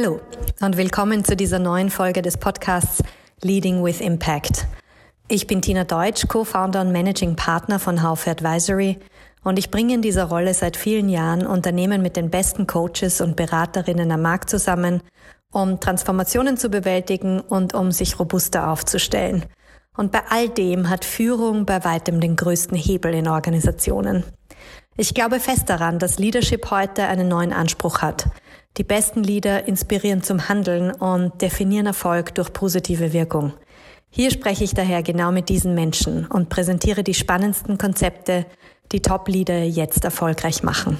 Hallo und willkommen zu dieser neuen Folge des Podcasts Leading with Impact. Ich bin Tina Deutsch, Co-Founder und Managing Partner von Haufe Advisory und ich bringe in dieser Rolle seit vielen Jahren Unternehmen mit den besten Coaches und Beraterinnen am Markt zusammen, um Transformationen zu bewältigen und um sich robuster aufzustellen. Und bei all dem hat Führung bei weitem den größten Hebel in Organisationen. Ich glaube fest daran, dass Leadership heute einen neuen Anspruch hat – die besten Leader inspirieren zum Handeln und definieren Erfolg durch positive Wirkung. Hier spreche ich daher genau mit diesen Menschen und präsentiere die spannendsten Konzepte, die Top-Leader jetzt erfolgreich machen.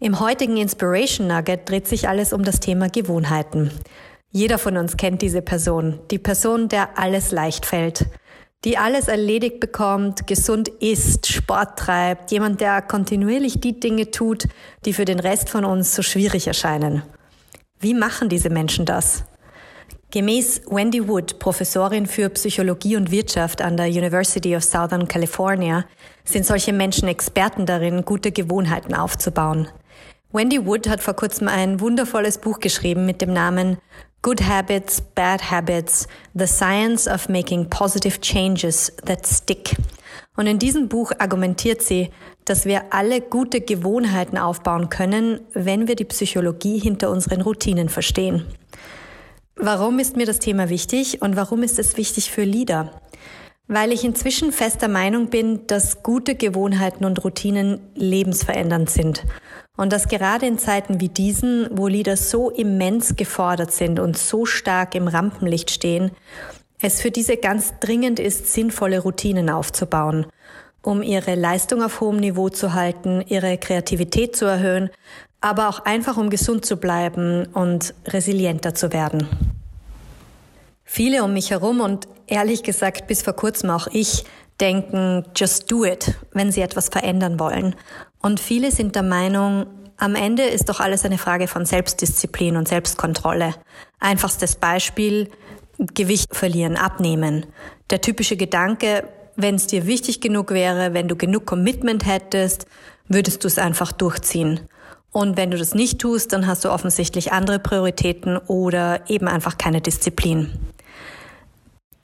Im heutigen Inspiration Nugget dreht sich alles um das Thema Gewohnheiten. Jeder von uns kennt diese Person, die Person, der alles leicht fällt, die alles erledigt bekommt, gesund isst, Sport treibt, jemand, der kontinuierlich die Dinge tut, die für den Rest von uns so schwierig erscheinen. Wie machen diese Menschen das? Gemäß Wendy Wood, Professorin für Psychologie und Wirtschaft an der University of Southern California, sind solche Menschen Experten darin, gute Gewohnheiten aufzubauen. Wendy Wood hat vor kurzem ein wundervolles Buch geschrieben mit dem Namen Good Habits, Bad Habits, The Science of Making Positive Changes That Stick. Und in diesem Buch argumentiert sie, dass wir alle gute Gewohnheiten aufbauen können, wenn wir die Psychologie hinter unseren Routinen verstehen. Warum ist mir das Thema wichtig und warum ist es wichtig für Leader? Weil ich inzwischen fester Meinung bin, dass gute Gewohnheiten und Routinen lebensverändernd sind und dass gerade in Zeiten wie diesen, wo Leader so immens gefordert sind und so stark im Rampenlicht stehen, es für diese ganz dringend ist, sinnvolle Routinen aufzubauen, um ihre Leistung auf hohem Niveau zu halten, ihre Kreativität zu erhöhen, aber auch einfach um gesund zu bleiben und resilienter zu werden. Viele um mich herum und ehrlich gesagt bis vor kurzem auch ich denken, just do it, wenn sie etwas verändern wollen. Und viele sind der Meinung, am Ende ist doch alles eine Frage von Selbstdisziplin und Selbstkontrolle. Einfachstes Beispiel, Gewicht verlieren, abnehmen. Der typische Gedanke, wenn es dir wichtig genug wäre, wenn du genug Commitment hättest, würdest du es einfach durchziehen. Und wenn du das nicht tust, dann hast du offensichtlich andere Prioritäten oder eben einfach keine Disziplin.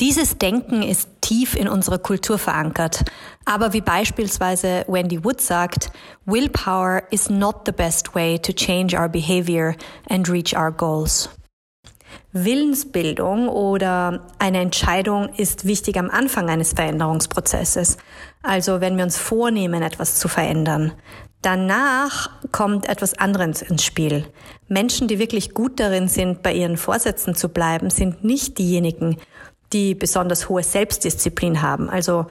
Dieses Denken ist tief in unserer Kultur verankert. Aber wie beispielsweise Wendy Wood sagt, Willpower is not the best way to change our behavior and reach our goals. Willensbildung oder eine Entscheidung ist wichtig am Anfang eines Veränderungsprozesses. Also wenn wir uns vornehmen, etwas zu verändern. Danach kommt etwas anderes ins Spiel. Menschen, die wirklich gut darin sind, bei ihren Vorsätzen zu bleiben, sind nicht diejenigen, die besonders hohe Selbstdisziplin haben, also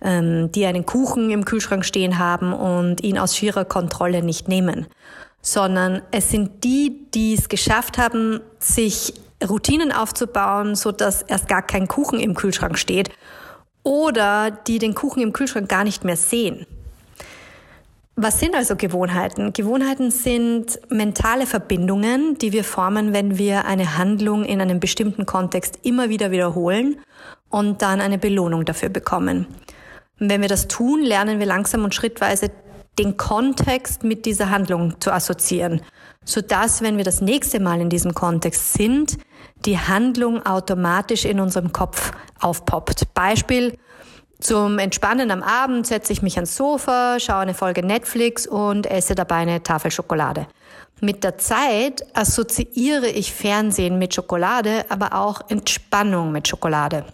ähm, die einen Kuchen im Kühlschrank stehen haben und ihn aus schierer Kontrolle nicht nehmen, sondern es sind die, die es geschafft haben, sich Routinen aufzubauen, so dass erst gar kein Kuchen im Kühlschrank steht oder die den Kuchen im Kühlschrank gar nicht mehr sehen. Was sind also Gewohnheiten? Gewohnheiten sind mentale Verbindungen, die wir formen, wenn wir eine Handlung in einem bestimmten Kontext immer wieder wiederholen und dann eine Belohnung dafür bekommen. Und wenn wir das tun, lernen wir langsam und schrittweise den Kontext mit dieser Handlung zu assoziieren, sodass, wenn wir das nächste Mal in diesem Kontext sind, die Handlung automatisch in unserem Kopf aufpoppt. Beispiel, zum Entspannen am Abend setze ich mich ans Sofa, schaue eine Folge Netflix und esse dabei eine Tafel Schokolade. Mit der Zeit assoziiere ich Fernsehen mit Schokolade, aber auch Entspannung mit Schokolade.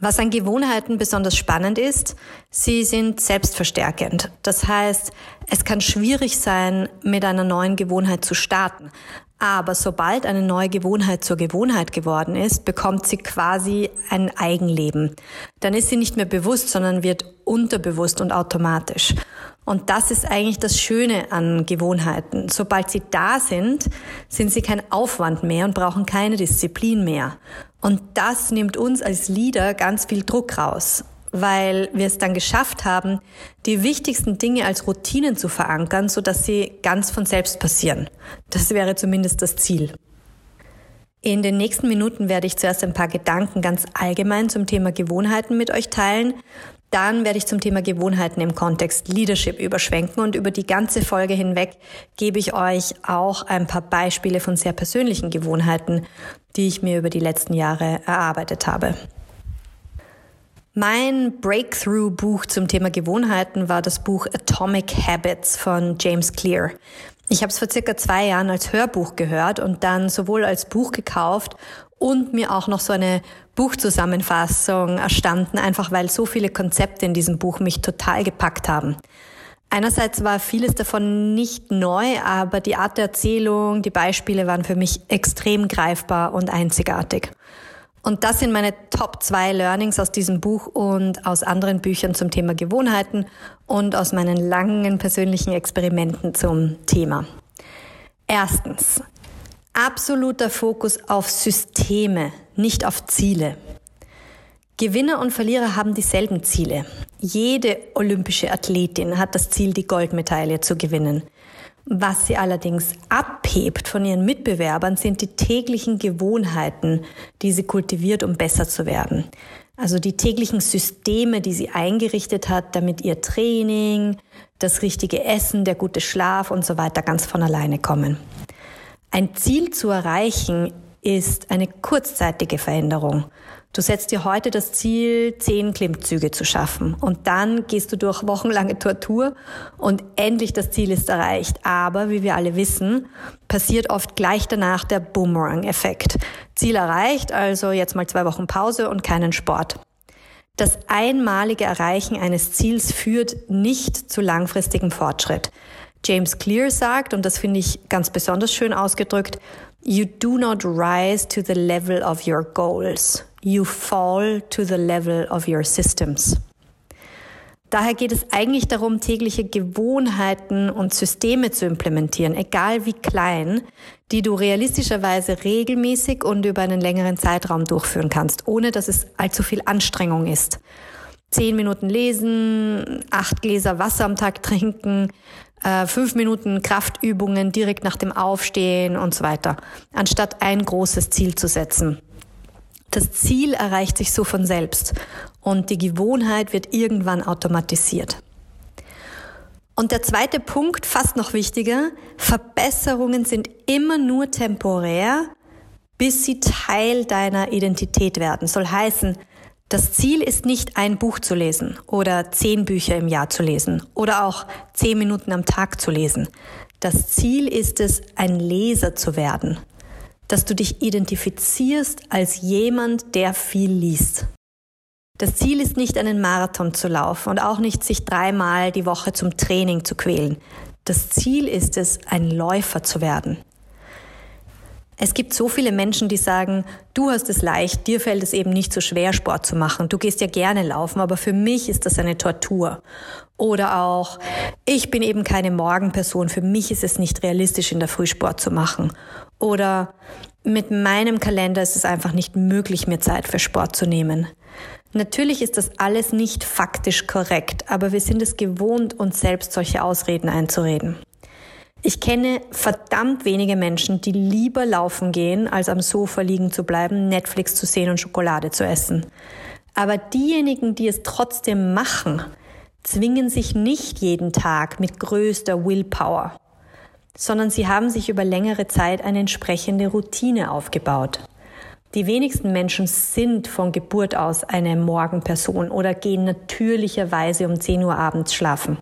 Was an Gewohnheiten besonders spannend ist, sie sind selbstverstärkend. Das heißt, es kann schwierig sein, mit einer neuen Gewohnheit zu starten. Aber sobald eine neue Gewohnheit zur Gewohnheit geworden ist, bekommt sie quasi ein Eigenleben. Dann ist sie nicht mehr bewusst, sondern wird unterbewusst und automatisch. Und das ist eigentlich das Schöne an Gewohnheiten. Sobald sie da sind, sind sie kein Aufwand mehr und brauchen keine Disziplin mehr. Und das nimmt uns als Leader ganz viel Druck raus weil wir es dann geschafft haben, die wichtigsten Dinge als Routinen zu verankern, sodass sie ganz von selbst passieren. Das wäre zumindest das Ziel. In den nächsten Minuten werde ich zuerst ein paar Gedanken ganz allgemein zum Thema Gewohnheiten mit euch teilen. Dann werde ich zum Thema Gewohnheiten im Kontext Leadership überschwenken und über die ganze Folge hinweg gebe ich euch auch ein paar Beispiele von sehr persönlichen Gewohnheiten, die ich mir über die letzten Jahre erarbeitet habe. Mein Breakthrough-Buch zum Thema Gewohnheiten war das Buch Atomic Habits von James Clear. Ich habe es vor circa zwei Jahren als Hörbuch gehört und dann sowohl als Buch gekauft und mir auch noch so eine Buchzusammenfassung erstanden, einfach weil so viele Konzepte in diesem Buch mich total gepackt haben. Einerseits war vieles davon nicht neu, aber die Art der Erzählung, die Beispiele waren für mich extrem greifbar und einzigartig. Und das sind meine Top zwei Learnings aus diesem Buch und aus anderen Büchern zum Thema Gewohnheiten und aus meinen langen persönlichen Experimenten zum Thema. Erstens, absoluter Fokus auf Systeme, nicht auf Ziele. Gewinner und Verlierer haben dieselben Ziele. Jede olympische Athletin hat das Ziel, die Goldmedaille zu gewinnen. Was sie allerdings abhebt von ihren Mitbewerbern, sind die täglichen Gewohnheiten, die sie kultiviert, um besser zu werden. Also die täglichen Systeme, die sie eingerichtet hat, damit ihr Training, das richtige Essen, der gute Schlaf und so weiter ganz von alleine kommen. Ein Ziel zu erreichen ist eine kurzzeitige Veränderung. Du setzt dir heute das Ziel, zehn Klimmzüge zu schaffen und dann gehst du durch wochenlange Tortur und endlich das Ziel ist erreicht. Aber wie wir alle wissen, passiert oft gleich danach der Boomerang-Effekt. Ziel erreicht, also jetzt mal zwei Wochen Pause und keinen Sport. Das einmalige Erreichen eines Ziels führt nicht zu langfristigem Fortschritt. James Clear sagt, und das finde ich ganz besonders schön ausgedrückt, You do not rise to the level of your goals. You fall to the level of your systems. Daher geht es eigentlich darum, tägliche Gewohnheiten und Systeme zu implementieren, egal wie klein, die du realistischerweise regelmäßig und über einen längeren Zeitraum durchführen kannst, ohne dass es allzu viel Anstrengung ist. Zehn Minuten lesen, acht Gläser Wasser am Tag trinken, äh, fünf Minuten Kraftübungen direkt nach dem Aufstehen und so weiter, anstatt ein großes Ziel zu setzen. Das Ziel erreicht sich so von selbst und die Gewohnheit wird irgendwann automatisiert. Und der zweite Punkt, fast noch wichtiger, Verbesserungen sind immer nur temporär, bis sie Teil deiner Identität werden. Soll heißen, das Ziel ist nicht ein Buch zu lesen oder zehn Bücher im Jahr zu lesen oder auch zehn Minuten am Tag zu lesen. Das Ziel ist es, ein Leser zu werden, dass du dich identifizierst als jemand, der viel liest. Das Ziel ist nicht einen Marathon zu laufen und auch nicht sich dreimal die Woche zum Training zu quälen. Das Ziel ist es, ein Läufer zu werden. Es gibt so viele Menschen, die sagen, du hast es leicht, dir fällt es eben nicht so schwer, Sport zu machen. Du gehst ja gerne laufen, aber für mich ist das eine Tortur. Oder auch, ich bin eben keine Morgenperson, für mich ist es nicht realistisch, in der Früh Sport zu machen. Oder mit meinem Kalender ist es einfach nicht möglich, mir Zeit für Sport zu nehmen. Natürlich ist das alles nicht faktisch korrekt, aber wir sind es gewohnt, uns selbst solche Ausreden einzureden. Ich kenne verdammt wenige Menschen, die lieber laufen gehen, als am Sofa liegen zu bleiben, Netflix zu sehen und Schokolade zu essen. Aber diejenigen, die es trotzdem machen, zwingen sich nicht jeden Tag mit größter Willpower, sondern sie haben sich über längere Zeit eine entsprechende Routine aufgebaut. Die wenigsten Menschen sind von Geburt aus eine Morgenperson oder gehen natürlicherweise um 10 Uhr abends schlafen.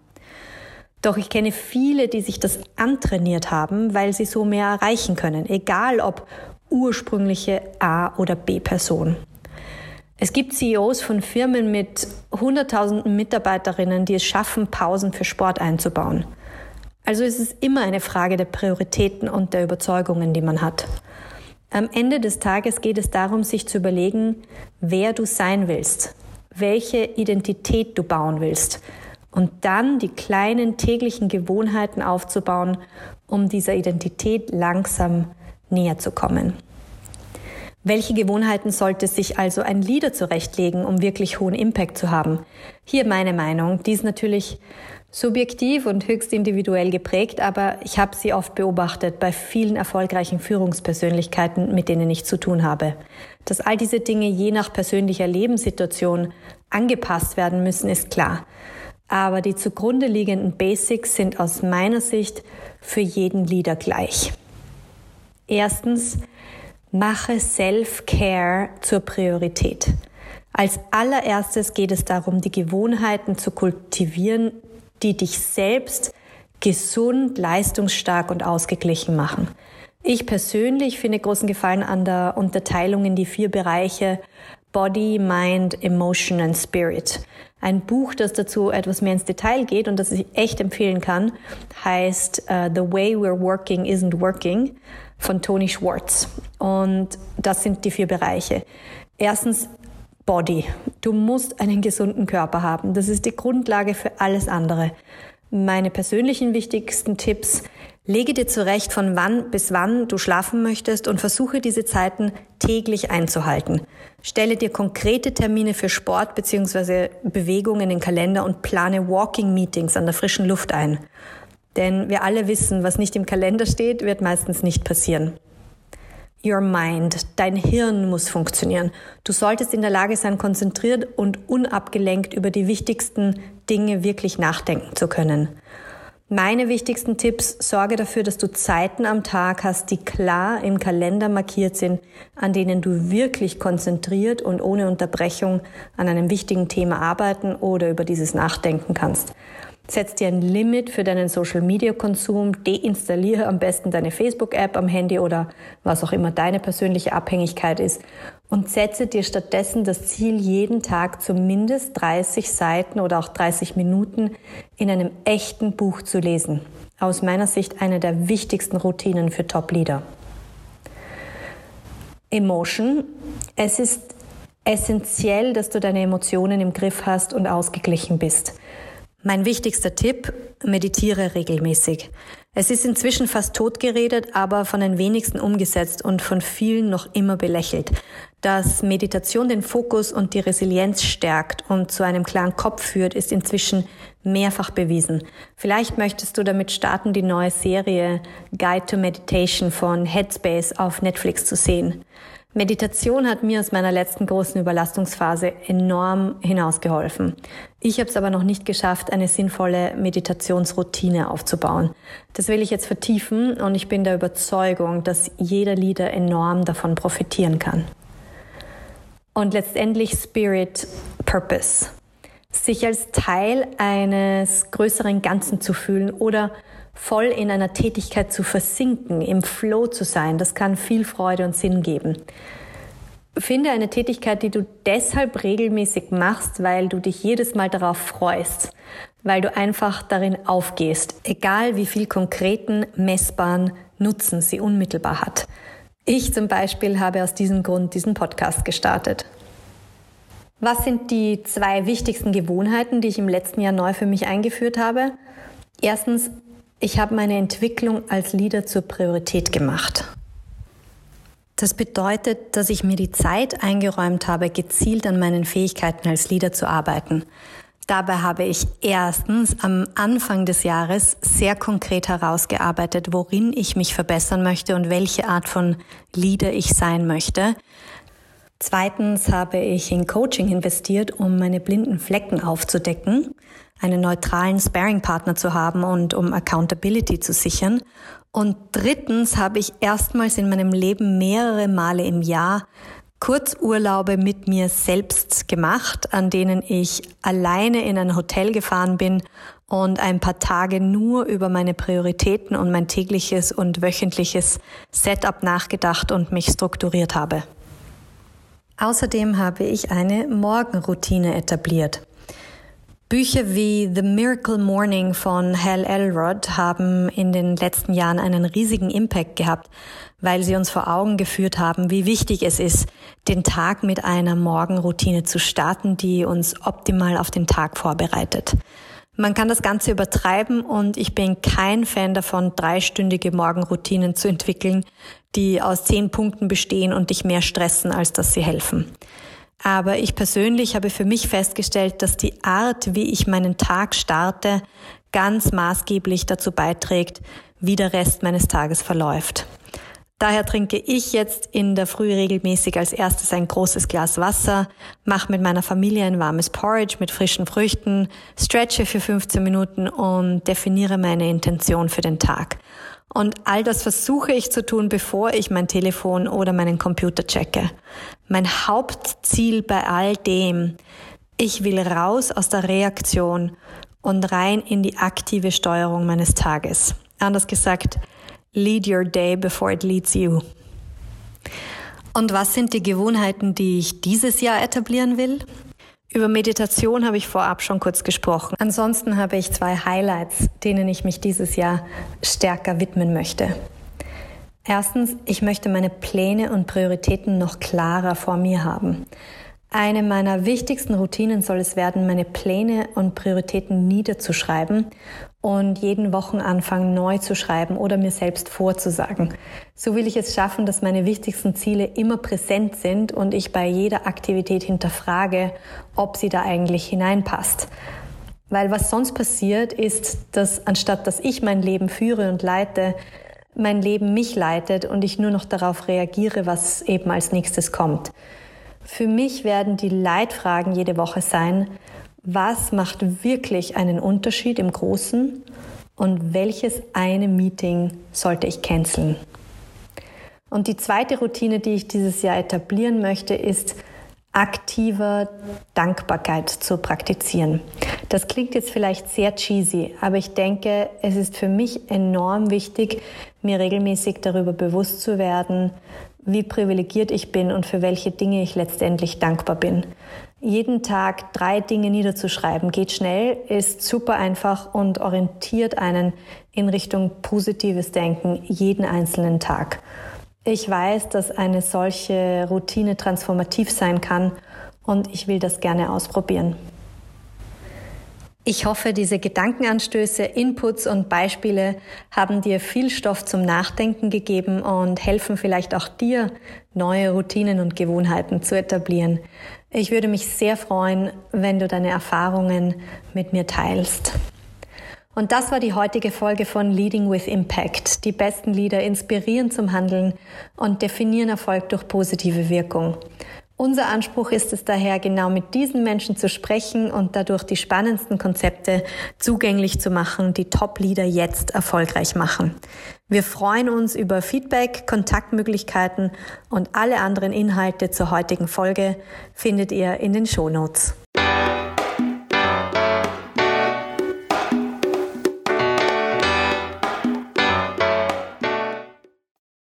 Doch ich kenne viele, die sich das antrainiert haben, weil sie so mehr erreichen können, egal ob ursprüngliche A- oder B-Person. Es gibt CEOs von Firmen mit hunderttausenden Mitarbeiterinnen, die es schaffen, Pausen für Sport einzubauen. Also ist es immer eine Frage der Prioritäten und der Überzeugungen, die man hat. Am Ende des Tages geht es darum, sich zu überlegen, wer du sein willst, welche Identität du bauen willst und dann die kleinen täglichen Gewohnheiten aufzubauen, um dieser Identität langsam näher zu kommen. Welche Gewohnheiten sollte sich also ein Leader zurechtlegen, um wirklich hohen Impact zu haben? Hier meine Meinung. Die ist natürlich subjektiv und höchst individuell geprägt, aber ich habe sie oft beobachtet bei vielen erfolgreichen Führungspersönlichkeiten, mit denen ich zu tun habe. Dass all diese Dinge je nach persönlicher Lebenssituation angepasst werden müssen, ist klar. Aber die zugrunde liegenden Basics sind aus meiner Sicht für jeden Leader gleich. Erstens, mache Self-Care zur Priorität. Als allererstes geht es darum, die Gewohnheiten zu kultivieren, die dich selbst gesund, leistungsstark und ausgeglichen machen. Ich persönlich finde großen Gefallen an der Unterteilung in die vier Bereiche Body, Mind, Emotion and Spirit. Ein Buch, das dazu etwas mehr ins Detail geht und das ich echt empfehlen kann, heißt uh, The Way We're Working Isn't Working von Tony Schwartz. Und das sind die vier Bereiche. Erstens Body. Du musst einen gesunden Körper haben. Das ist die Grundlage für alles andere. Meine persönlichen wichtigsten Tipps. Lege dir zurecht, von wann bis wann du schlafen möchtest und versuche diese Zeiten täglich einzuhalten. Stelle dir konkrete Termine für Sport bzw. Bewegung in den Kalender und plane Walking Meetings an der frischen Luft ein. Denn wir alle wissen, was nicht im Kalender steht, wird meistens nicht passieren. Your mind, dein Hirn muss funktionieren. Du solltest in der Lage sein, konzentriert und unabgelenkt über die wichtigsten Dinge wirklich nachdenken zu können. Meine wichtigsten Tipps, sorge dafür, dass du Zeiten am Tag hast, die klar im Kalender markiert sind, an denen du wirklich konzentriert und ohne Unterbrechung an einem wichtigen Thema arbeiten oder über dieses nachdenken kannst. Setz dir ein Limit für deinen Social Media Konsum, deinstalliere am besten deine Facebook App am Handy oder was auch immer deine persönliche Abhängigkeit ist und setze dir stattdessen das Ziel, jeden Tag zumindest 30 Seiten oder auch 30 Minuten in einem echten Buch zu lesen. Aus meiner Sicht eine der wichtigsten Routinen für Top-Leader. Emotion. Es ist essentiell, dass du deine Emotionen im Griff hast und ausgeglichen bist. Mein wichtigster Tipp, meditiere regelmäßig. Es ist inzwischen fast totgeredet, aber von den wenigsten umgesetzt und von vielen noch immer belächelt. Dass Meditation den Fokus und die Resilienz stärkt und zu einem klaren Kopf führt, ist inzwischen mehrfach bewiesen. Vielleicht möchtest du damit starten, die neue Serie Guide to Meditation von Headspace auf Netflix zu sehen. Meditation hat mir aus meiner letzten großen Überlastungsphase enorm hinausgeholfen. Ich habe es aber noch nicht geschafft, eine sinnvolle Meditationsroutine aufzubauen. Das will ich jetzt vertiefen und ich bin der Überzeugung, dass jeder Leader enorm davon profitieren kann. Und letztendlich Spirit Purpose. Sich als Teil eines größeren Ganzen zu fühlen oder voll in einer Tätigkeit zu versinken, im Flow zu sein, das kann viel Freude und Sinn geben. Finde eine Tätigkeit, die du deshalb regelmäßig machst, weil du dich jedes Mal darauf freust, weil du einfach darin aufgehst, egal wie viel konkreten, messbaren Nutzen sie unmittelbar hat. Ich zum Beispiel habe aus diesem Grund diesen Podcast gestartet. Was sind die zwei wichtigsten Gewohnheiten, die ich im letzten Jahr neu für mich eingeführt habe? Erstens, ich habe meine Entwicklung als Leader zur Priorität gemacht. Das bedeutet, dass ich mir die Zeit eingeräumt habe, gezielt an meinen Fähigkeiten als Leader zu arbeiten. Dabei habe ich erstens am Anfang des Jahres sehr konkret herausgearbeitet, worin ich mich verbessern möchte und welche Art von Leader ich sein möchte. Zweitens habe ich in Coaching investiert, um meine blinden Flecken aufzudecken einen neutralen Sparing-Partner zu haben und um Accountability zu sichern. Und drittens habe ich erstmals in meinem Leben mehrere Male im Jahr Kurzurlaube mit mir selbst gemacht, an denen ich alleine in ein Hotel gefahren bin und ein paar Tage nur über meine Prioritäten und mein tägliches und wöchentliches Setup nachgedacht und mich strukturiert habe. Außerdem habe ich eine Morgenroutine etabliert. Bücher wie The Miracle Morning von Hal Elrod haben in den letzten Jahren einen riesigen Impact gehabt, weil sie uns vor Augen geführt haben, wie wichtig es ist, den Tag mit einer Morgenroutine zu starten, die uns optimal auf den Tag vorbereitet. Man kann das Ganze übertreiben und ich bin kein Fan davon, dreistündige Morgenroutinen zu entwickeln, die aus zehn Punkten bestehen und dich mehr stressen, als dass sie helfen. Aber ich persönlich habe für mich festgestellt, dass die Art, wie ich meinen Tag starte, ganz maßgeblich dazu beiträgt, wie der Rest meines Tages verläuft. Daher trinke ich jetzt in der Früh regelmäßig als erstes ein großes Glas Wasser, mache mit meiner Familie ein warmes Porridge mit frischen Früchten, stretche für 15 Minuten und definiere meine Intention für den Tag. Und all das versuche ich zu tun, bevor ich mein Telefon oder meinen Computer checke. Mein Hauptziel bei all dem, ich will raus aus der Reaktion und rein in die aktive Steuerung meines Tages. Anders gesagt, Lead your day before it leads you. Und was sind die Gewohnheiten, die ich dieses Jahr etablieren will? Über Meditation habe ich vorab schon kurz gesprochen. Ansonsten habe ich zwei Highlights, denen ich mich dieses Jahr stärker widmen möchte. Erstens, ich möchte meine Pläne und Prioritäten noch klarer vor mir haben. Eine meiner wichtigsten Routinen soll es werden, meine Pläne und Prioritäten niederzuschreiben und jeden Wochenanfang neu zu schreiben oder mir selbst vorzusagen. So will ich es schaffen, dass meine wichtigsten Ziele immer präsent sind und ich bei jeder Aktivität hinterfrage, ob sie da eigentlich hineinpasst. Weil was sonst passiert, ist, dass anstatt dass ich mein Leben führe und leite, mein Leben mich leitet und ich nur noch darauf reagiere, was eben als nächstes kommt. Für mich werden die Leitfragen jede Woche sein, was macht wirklich einen Unterschied im Großen und welches eine Meeting sollte ich canceln. Und die zweite Routine, die ich dieses Jahr etablieren möchte, ist aktiver Dankbarkeit zu praktizieren. Das klingt jetzt vielleicht sehr cheesy, aber ich denke, es ist für mich enorm wichtig, mir regelmäßig darüber bewusst zu werden, wie privilegiert ich bin und für welche Dinge ich letztendlich dankbar bin. Jeden Tag drei Dinge niederzuschreiben geht schnell, ist super einfach und orientiert einen in Richtung positives Denken jeden einzelnen Tag. Ich weiß, dass eine solche Routine transformativ sein kann und ich will das gerne ausprobieren. Ich hoffe, diese Gedankenanstöße, Inputs und Beispiele haben dir viel Stoff zum Nachdenken gegeben und helfen vielleicht auch dir, neue Routinen und Gewohnheiten zu etablieren. Ich würde mich sehr freuen, wenn du deine Erfahrungen mit mir teilst. Und das war die heutige Folge von Leading with Impact. Die besten Leader inspirieren zum Handeln und definieren Erfolg durch positive Wirkung. Unser Anspruch ist es daher, genau mit diesen Menschen zu sprechen und dadurch die spannendsten Konzepte zugänglich zu machen, die Top-Leader jetzt erfolgreich machen. Wir freuen uns über Feedback, Kontaktmöglichkeiten und alle anderen Inhalte zur heutigen Folge findet ihr in den Shownotes.